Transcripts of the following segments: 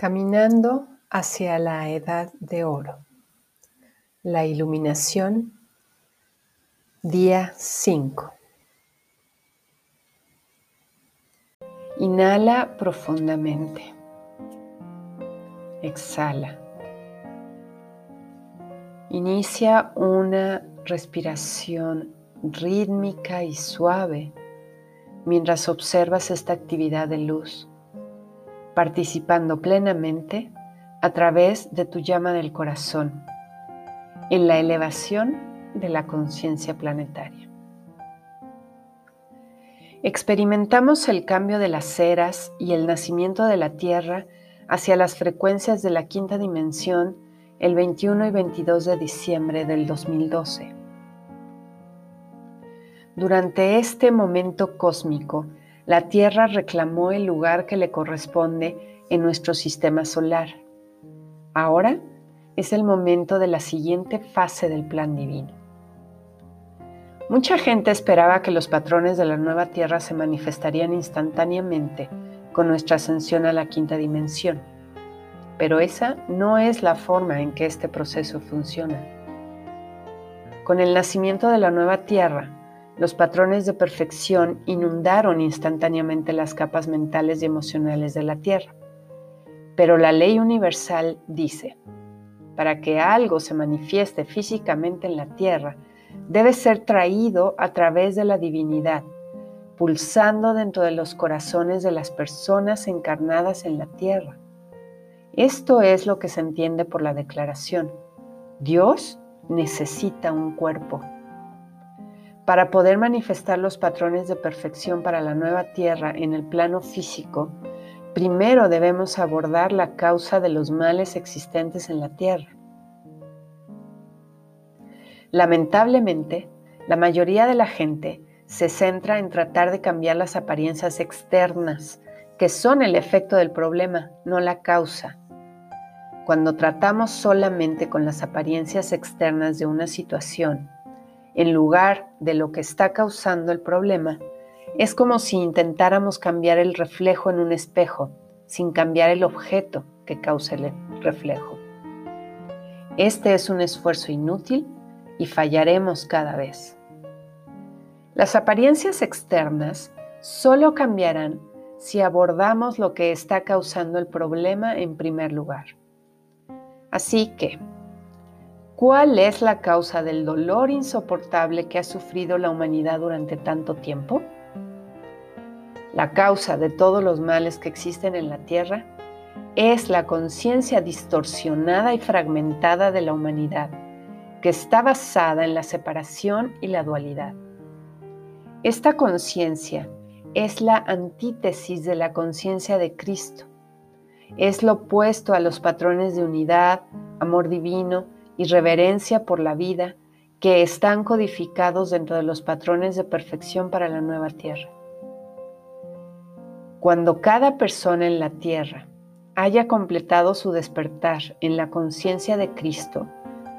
Caminando hacia la edad de oro. La iluminación. Día 5. Inhala profundamente. Exhala. Inicia una respiración rítmica y suave mientras observas esta actividad de luz participando plenamente a través de tu llama del corazón en la elevación de la conciencia planetaria. Experimentamos el cambio de las eras y el nacimiento de la Tierra hacia las frecuencias de la quinta dimensión el 21 y 22 de diciembre del 2012. Durante este momento cósmico, la Tierra reclamó el lugar que le corresponde en nuestro sistema solar. Ahora es el momento de la siguiente fase del plan divino. Mucha gente esperaba que los patrones de la nueva Tierra se manifestarían instantáneamente con nuestra ascensión a la quinta dimensión, pero esa no es la forma en que este proceso funciona. Con el nacimiento de la nueva Tierra, los patrones de perfección inundaron instantáneamente las capas mentales y emocionales de la Tierra. Pero la ley universal dice, para que algo se manifieste físicamente en la Tierra, debe ser traído a través de la divinidad, pulsando dentro de los corazones de las personas encarnadas en la Tierra. Esto es lo que se entiende por la declaración. Dios necesita un cuerpo. Para poder manifestar los patrones de perfección para la nueva Tierra en el plano físico, primero debemos abordar la causa de los males existentes en la Tierra. Lamentablemente, la mayoría de la gente se centra en tratar de cambiar las apariencias externas, que son el efecto del problema, no la causa. Cuando tratamos solamente con las apariencias externas de una situación, en lugar de lo que está causando el problema, es como si intentáramos cambiar el reflejo en un espejo sin cambiar el objeto que causa el reflejo. Este es un esfuerzo inútil y fallaremos cada vez. Las apariencias externas solo cambiarán si abordamos lo que está causando el problema en primer lugar. Así que, ¿Cuál es la causa del dolor insoportable que ha sufrido la humanidad durante tanto tiempo? La causa de todos los males que existen en la Tierra es la conciencia distorsionada y fragmentada de la humanidad, que está basada en la separación y la dualidad. Esta conciencia es la antítesis de la conciencia de Cristo. Es lo opuesto a los patrones de unidad, amor divino, y reverencia por la vida que están codificados dentro de los patrones de perfección para la nueva tierra. Cuando cada persona en la tierra haya completado su despertar en la conciencia de Cristo,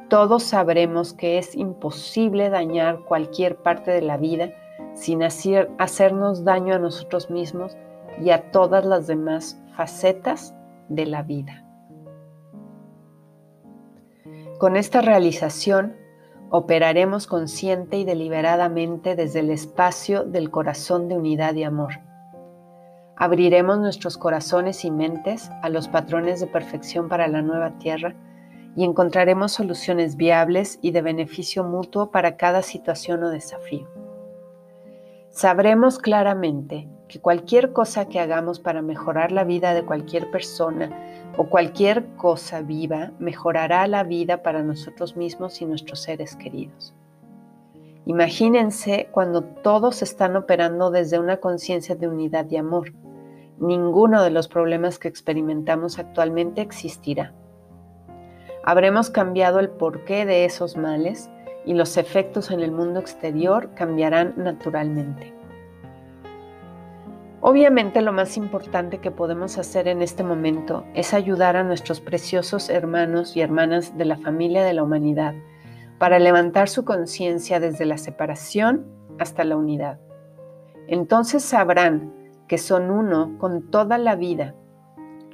todos sabremos que es imposible dañar cualquier parte de la vida sin hacernos daño a nosotros mismos y a todas las demás facetas de la vida. Con esta realización, operaremos consciente y deliberadamente desde el espacio del corazón de unidad y amor. Abriremos nuestros corazones y mentes a los patrones de perfección para la nueva tierra y encontraremos soluciones viables y de beneficio mutuo para cada situación o desafío. Sabremos claramente que cualquier cosa que hagamos para mejorar la vida de cualquier persona o cualquier cosa viva mejorará la vida para nosotros mismos y nuestros seres queridos. Imagínense cuando todos están operando desde una conciencia de unidad y amor. Ninguno de los problemas que experimentamos actualmente existirá. Habremos cambiado el porqué de esos males y los efectos en el mundo exterior cambiarán naturalmente. Obviamente lo más importante que podemos hacer en este momento es ayudar a nuestros preciosos hermanos y hermanas de la familia de la humanidad para levantar su conciencia desde la separación hasta la unidad. Entonces sabrán que son uno con toda la vida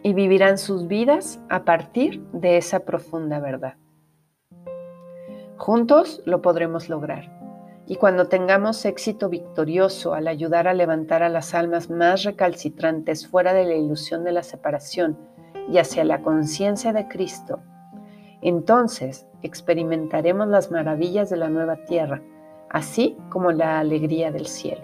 y vivirán sus vidas a partir de esa profunda verdad. Juntos lo podremos lograr. Y cuando tengamos éxito victorioso al ayudar a levantar a las almas más recalcitrantes fuera de la ilusión de la separación y hacia la conciencia de Cristo, entonces experimentaremos las maravillas de la nueva tierra, así como la alegría del cielo.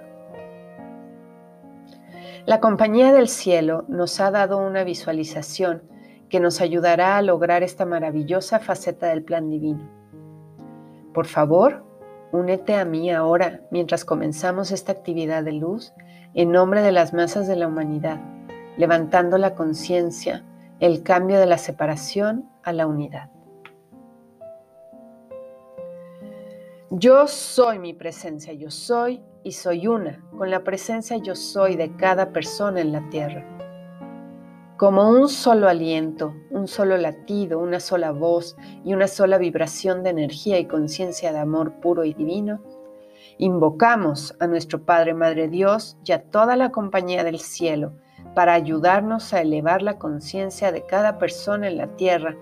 La Compañía del Cielo nos ha dado una visualización que nos ayudará a lograr esta maravillosa faceta del plan divino. Por favor, únete a mí ahora mientras comenzamos esta actividad de luz en nombre de las masas de la humanidad, levantando la conciencia, el cambio de la separación a la unidad. Yo soy mi presencia, yo soy y soy una con la presencia yo soy de cada persona en la tierra. Como un solo aliento, un solo latido, una sola voz y una sola vibración de energía y conciencia de amor puro y divino, invocamos a nuestro Padre Madre Dios y a toda la compañía del cielo para ayudarnos a elevar la conciencia de cada persona en la tierra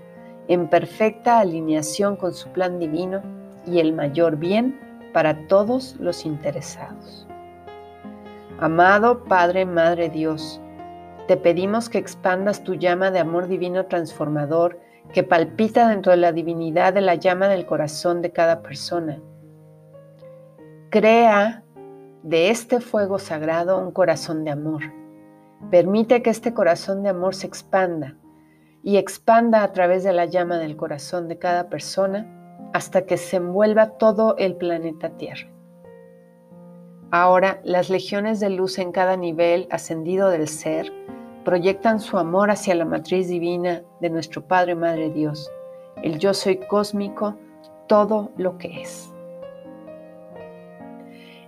en perfecta alineación con su plan divino y el mayor bien para todos los interesados. Amado Padre, Madre Dios, te pedimos que expandas tu llama de amor divino transformador que palpita dentro de la divinidad de la llama del corazón de cada persona. Crea de este fuego sagrado un corazón de amor. Permite que este corazón de amor se expanda y expanda a través de la llama del corazón de cada persona hasta que se envuelva todo el planeta Tierra. Ahora, las legiones de luz en cada nivel ascendido del ser proyectan su amor hacia la matriz divina de nuestro Padre Madre Dios, el yo soy cósmico, todo lo que es.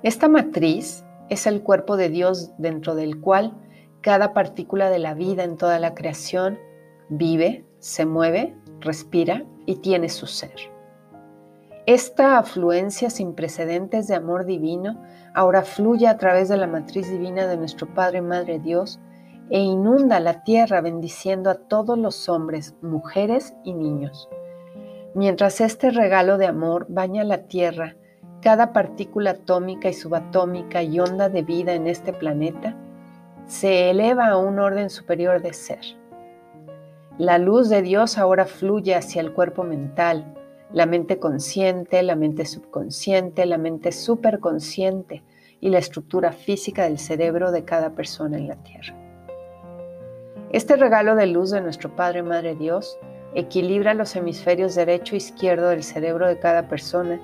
Esta matriz es el cuerpo de Dios dentro del cual cada partícula de la vida en toda la creación vive, se mueve, respira y tiene su ser. Esta afluencia sin precedentes de amor divino ahora fluye a través de la matriz divina de nuestro Padre Madre Dios e inunda la tierra bendiciendo a todos los hombres, mujeres y niños. Mientras este regalo de amor baña la tierra, cada partícula atómica y subatómica y onda de vida en este planeta se eleva a un orden superior de ser. La luz de Dios ahora fluye hacia el cuerpo mental, la mente consciente, la mente subconsciente, la mente superconsciente y la estructura física del cerebro de cada persona en la Tierra. Este regalo de luz de nuestro Padre Madre Dios equilibra los hemisferios derecho e izquierdo del cerebro de cada persona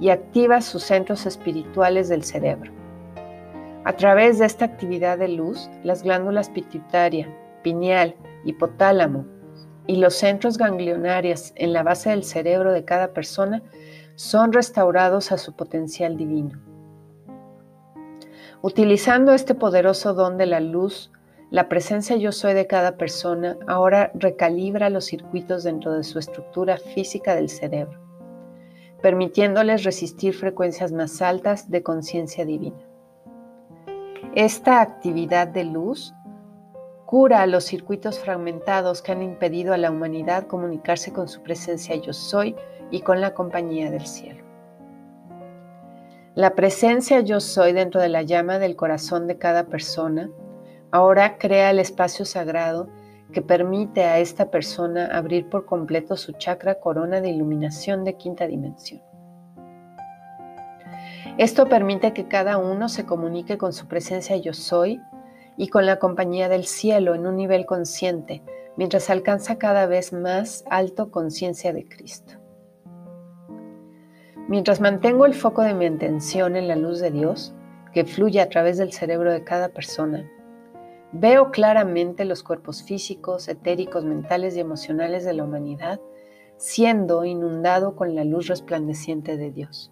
y activa sus centros espirituales del cerebro. A través de esta actividad de luz, las glándulas pituitaria, pineal, hipotálamo, y los centros ganglionarios en la base del cerebro de cada persona son restaurados a su potencial divino. Utilizando este poderoso don de la luz, la presencia yo soy de cada persona ahora recalibra los circuitos dentro de su estructura física del cerebro, permitiéndoles resistir frecuencias más altas de conciencia divina. Esta actividad de luz Cura los circuitos fragmentados que han impedido a la humanidad comunicarse con su presencia yo soy y con la compañía del cielo. La presencia yo soy dentro de la llama del corazón de cada persona ahora crea el espacio sagrado que permite a esta persona abrir por completo su chakra corona de iluminación de quinta dimensión. Esto permite que cada uno se comunique con su presencia yo soy y con la compañía del cielo en un nivel consciente, mientras alcanza cada vez más alto conciencia de Cristo. Mientras mantengo el foco de mi atención en la luz de Dios, que fluye a través del cerebro de cada persona, veo claramente los cuerpos físicos, etéricos, mentales y emocionales de la humanidad siendo inundado con la luz resplandeciente de Dios.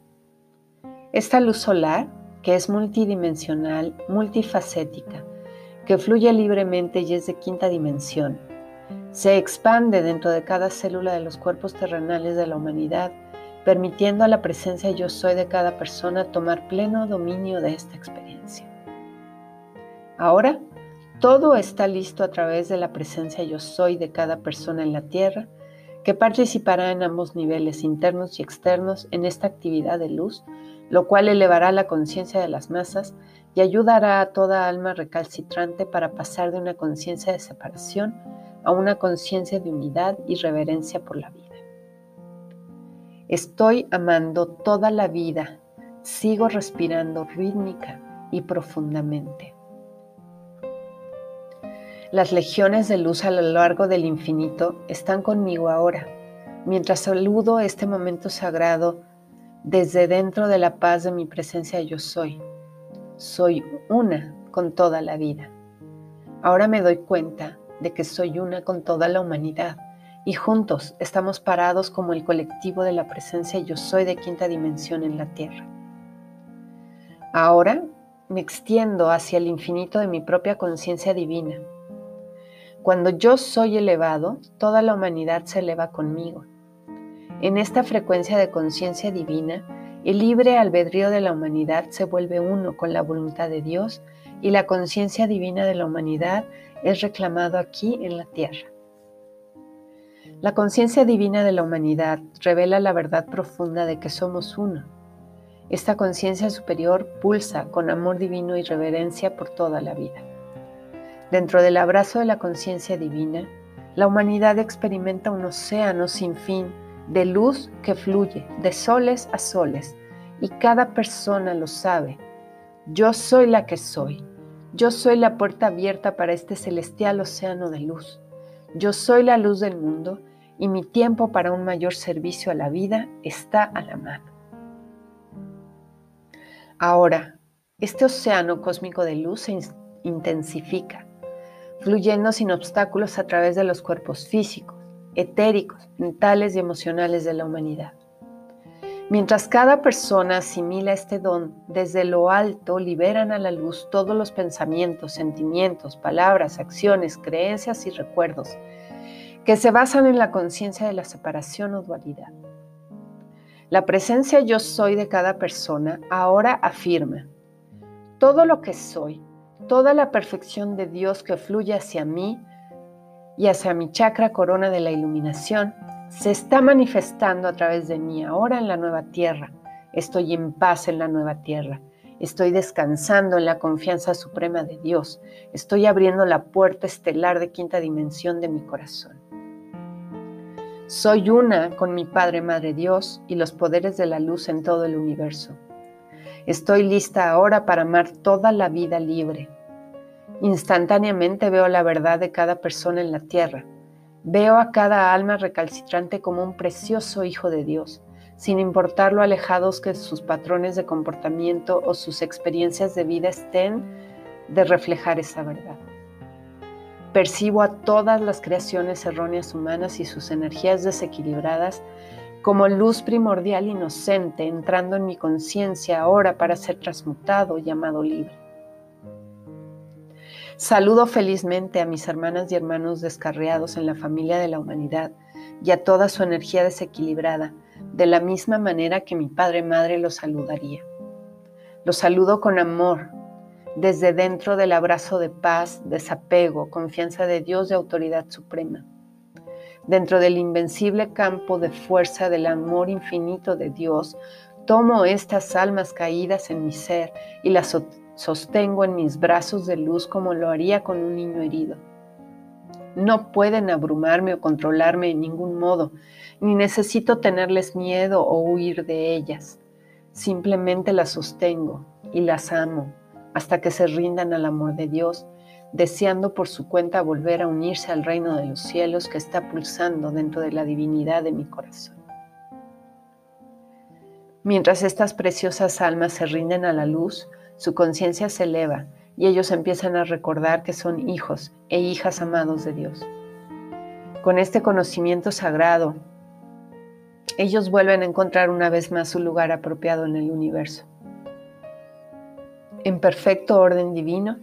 Esta luz solar, que es multidimensional, multifacética, que fluye libremente y es de quinta dimensión. Se expande dentro de cada célula de los cuerpos terrenales de la humanidad, permitiendo a la presencia yo soy de cada persona tomar pleno dominio de esta experiencia. Ahora, Todo está listo a través de la presencia yo soy de cada persona en la Tierra, que participará en ambos niveles internos y externos en esta actividad de luz, lo cual elevará la conciencia de las masas y ayudará a toda alma recalcitrante para pasar de una conciencia de separación a una conciencia de unidad y reverencia por la vida. Estoy amando toda la vida, sigo respirando rítmica y profundamente. Las legiones de luz a lo largo del infinito están conmigo ahora, mientras saludo este momento sagrado desde dentro de la paz de mi presencia yo soy. Soy una con toda la vida. Ahora me doy cuenta de que soy una con toda la humanidad y juntos estamos parados como el colectivo de la presencia yo soy de quinta dimensión en la Tierra. Ahora me extiendo hacia el infinito de mi propia conciencia divina. Cuando yo soy elevado, toda la humanidad se eleva conmigo. En esta frecuencia de conciencia divina, el libre albedrío de la humanidad se vuelve uno con la voluntad de Dios y la conciencia divina de la humanidad es reclamado aquí en la tierra. La conciencia divina de la humanidad revela la verdad profunda de que somos uno. Esta conciencia superior pulsa con amor divino y reverencia por toda la vida. Dentro del abrazo de la conciencia divina, la humanidad experimenta un océano sin fin de luz que fluye de soles a soles y cada persona lo sabe. Yo soy la que soy. Yo soy la puerta abierta para este celestial océano de luz. Yo soy la luz del mundo y mi tiempo para un mayor servicio a la vida está a la mano. Ahora, este océano cósmico de luz se intensifica, fluyendo sin obstáculos a través de los cuerpos físicos, etéricos, mentales y emocionales de la humanidad. Mientras cada persona asimila este don, desde lo alto liberan a la luz todos los pensamientos, sentimientos, palabras, acciones, creencias y recuerdos que se basan en la conciencia de la separación o dualidad. La presencia yo soy de cada persona ahora afirma, todo lo que soy, toda la perfección de Dios que fluye hacia mí y hacia mi chakra corona de la iluminación, se está manifestando a través de mí ahora en la nueva tierra. Estoy en paz en la nueva tierra. Estoy descansando en la confianza suprema de Dios. Estoy abriendo la puerta estelar de quinta dimensión de mi corazón. Soy una con mi Padre Madre Dios y los poderes de la luz en todo el universo. Estoy lista ahora para amar toda la vida libre. Instantáneamente veo la verdad de cada persona en la tierra Veo a cada alma recalcitrante como un precioso hijo de Dios, sin importar lo alejados que sus patrones de comportamiento o sus experiencias de vida estén de reflejar esa verdad. Percibo a todas las creaciones erróneas humanas y sus energías desequilibradas como luz primordial inocente entrando en mi conciencia ahora para ser transmutado, llamado libre. Saludo felizmente a mis hermanas y hermanos descarriados en la familia de la humanidad y a toda su energía desequilibrada, de la misma manera que mi Padre Madre los saludaría. Los saludo con amor, desde dentro del abrazo de paz, desapego, confianza de Dios y autoridad suprema. Dentro del invencible campo de fuerza del amor infinito de Dios, tomo estas almas caídas en mi ser y las sostengo en mis brazos de luz como lo haría con un niño herido. No pueden abrumarme o controlarme en ningún modo, ni necesito tenerles miedo o huir de ellas. Simplemente las sostengo y las amo hasta que se rindan al amor de Dios, deseando por su cuenta volver a unirse al reino de los cielos que está pulsando dentro de la divinidad de mi corazón. Mientras estas preciosas almas se rinden a la luz, su conciencia se eleva y ellos empiezan a recordar que son hijos e hijas amados de Dios. Con este conocimiento sagrado, ellos vuelven a encontrar una vez más su lugar apropiado en el universo. En perfecto orden divino,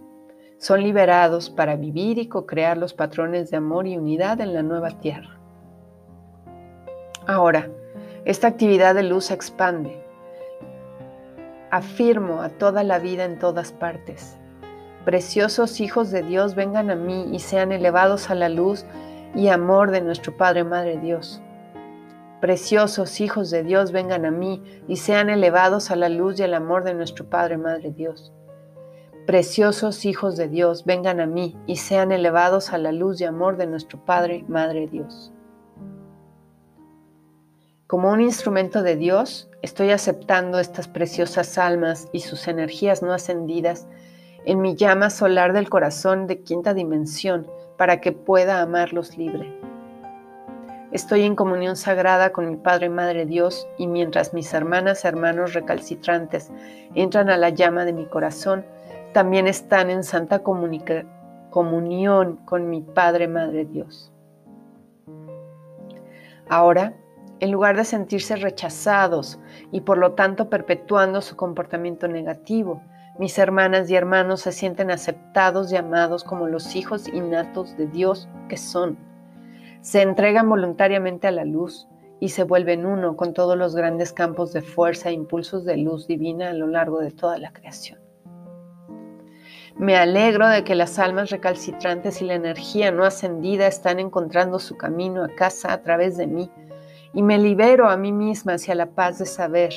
son liberados para vivir y co-crear los patrones de amor y unidad en la nueva tierra. Ahora, esta actividad de luz se expande afirmo a toda la vida en todas partes. Preciosos hijos de Dios, vengan a mí y sean elevados a la luz y amor de nuestro Padre Madre Dios. Preciosos hijos de Dios, vengan a mí y sean elevados a la luz y el amor de nuestro Padre Madre Dios. Preciosos hijos de Dios, vengan a mí y sean elevados a la luz y amor de nuestro Padre Madre Dios. Como un instrumento de Dios, estoy aceptando estas preciosas almas y sus energías no ascendidas en mi llama solar del corazón de quinta dimensión para que pueda amarlos libre. Estoy en comunión sagrada con mi Padre Madre Dios y mientras mis hermanas hermanos recalcitrantes entran a la llama de mi corazón, también están en santa comunión con mi Padre Madre Dios. Ahora, en lugar de sentirse rechazados y por lo tanto perpetuando su comportamiento negativo, mis hermanas y hermanos se sienten aceptados y amados como los hijos innatos de Dios que son se entregan voluntariamente a la luz y se vuelven uno con todos los grandes campos de fuerza e impulsos de luz divina a lo largo de toda la creación. Me alegro de que las almas recalcitrantes y la energía no ascendida están encontrando su camino a casa a través de mí y me libero a mí misma hacia la paz de saber.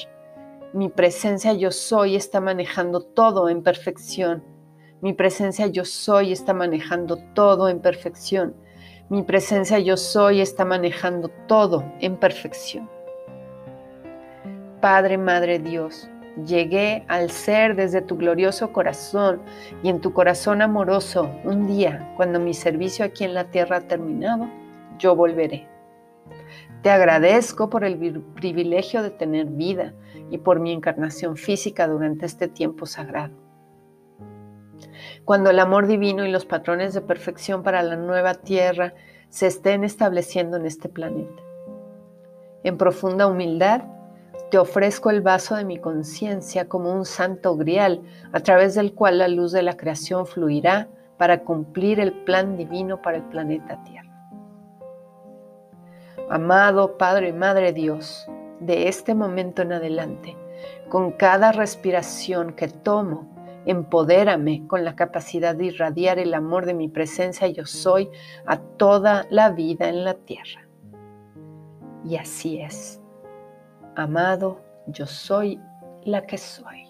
Mi presencia yo soy está manejando todo en perfección. Mi presencia yo soy está manejando todo en perfección mi presencia yo soy está manejando todo en perfección. Padre, Madre Dios, llegué al ser desde tu glorioso corazón y en tu corazón amoroso. Un día, cuando mi servicio aquí en la tierra ha terminado, yo volveré. Te agradezco por el privilegio de tener vida y por mi encarnación física durante este tiempo sagrado cuando el amor divino y los patrones de perfección para la nueva tierra se estén estableciendo en este planeta. En profunda humildad, te ofrezco el vaso de mi conciencia como un santo grial a través del cual la luz de la creación fluirá para cumplir el plan divino para el planeta Tierra. Amado Padre y Madre Dios, de este momento en adelante, con cada respiración que tomo, Empodérame con la capacidad de irradiar el amor de mi presencia yo soy a toda la vida en la tierra. Y así es. Amado, yo soy la que soy.